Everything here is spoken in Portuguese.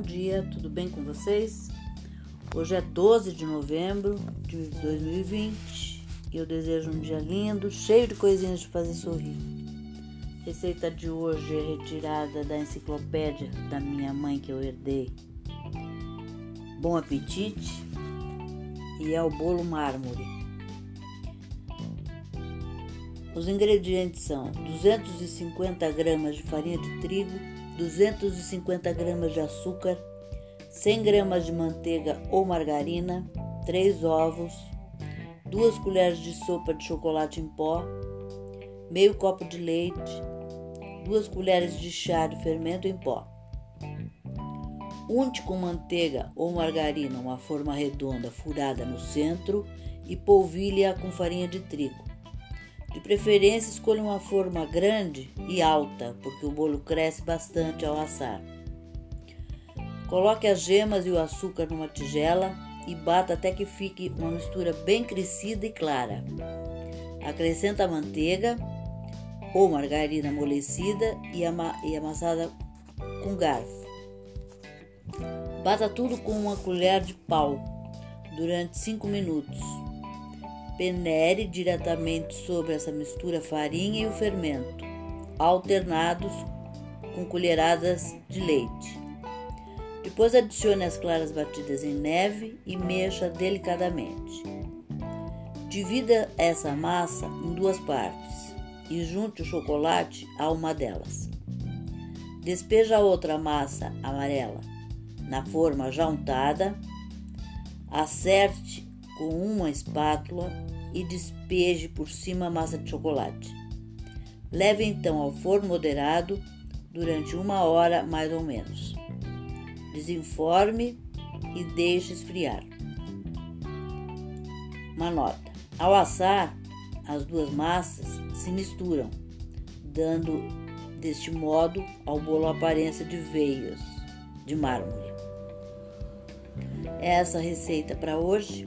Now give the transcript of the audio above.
dia, tudo bem com vocês? Hoje é 12 de novembro de 2020 e eu desejo um dia lindo, cheio de coisinhas de fazer sorrir. Receita de hoje é retirada da enciclopédia da minha mãe que eu herdei. Bom apetite e é o bolo mármore. Os ingredientes são 250 gramas de farinha de trigo, 250 gramas de açúcar, 100 gramas de manteiga ou margarina, 3 ovos, 2 colheres de sopa de chocolate em pó, meio copo de leite, 2 colheres de chá de fermento em pó. Unte com manteiga ou margarina uma forma redonda furada no centro e polvilhe-a com farinha de trigo. De preferência, escolha uma forma grande e alta, porque o bolo cresce bastante ao assar. Coloque as gemas e o açúcar numa tigela e bata até que fique uma mistura bem crescida e clara. Acrescenta a manteiga ou margarina amolecida e, ama e amassada com garfo. Bata tudo com uma colher de pau durante 5 minutos Penere diretamente sobre essa mistura a farinha e o fermento, alternados com colheradas de leite. Depois adicione as claras batidas em neve e mexa delicadamente. Divida essa massa em duas partes e junte o chocolate a uma delas. Despeja a outra massa amarela na forma já untada. Acerte com uma espátula e despeje por cima a massa de chocolate. Leve então ao forno moderado durante uma hora mais ou menos. Desenforme e deixe esfriar. Uma nota: ao assar, as duas massas se misturam, dando deste modo ao bolo a aparência de veias de mármore. Essa receita para hoje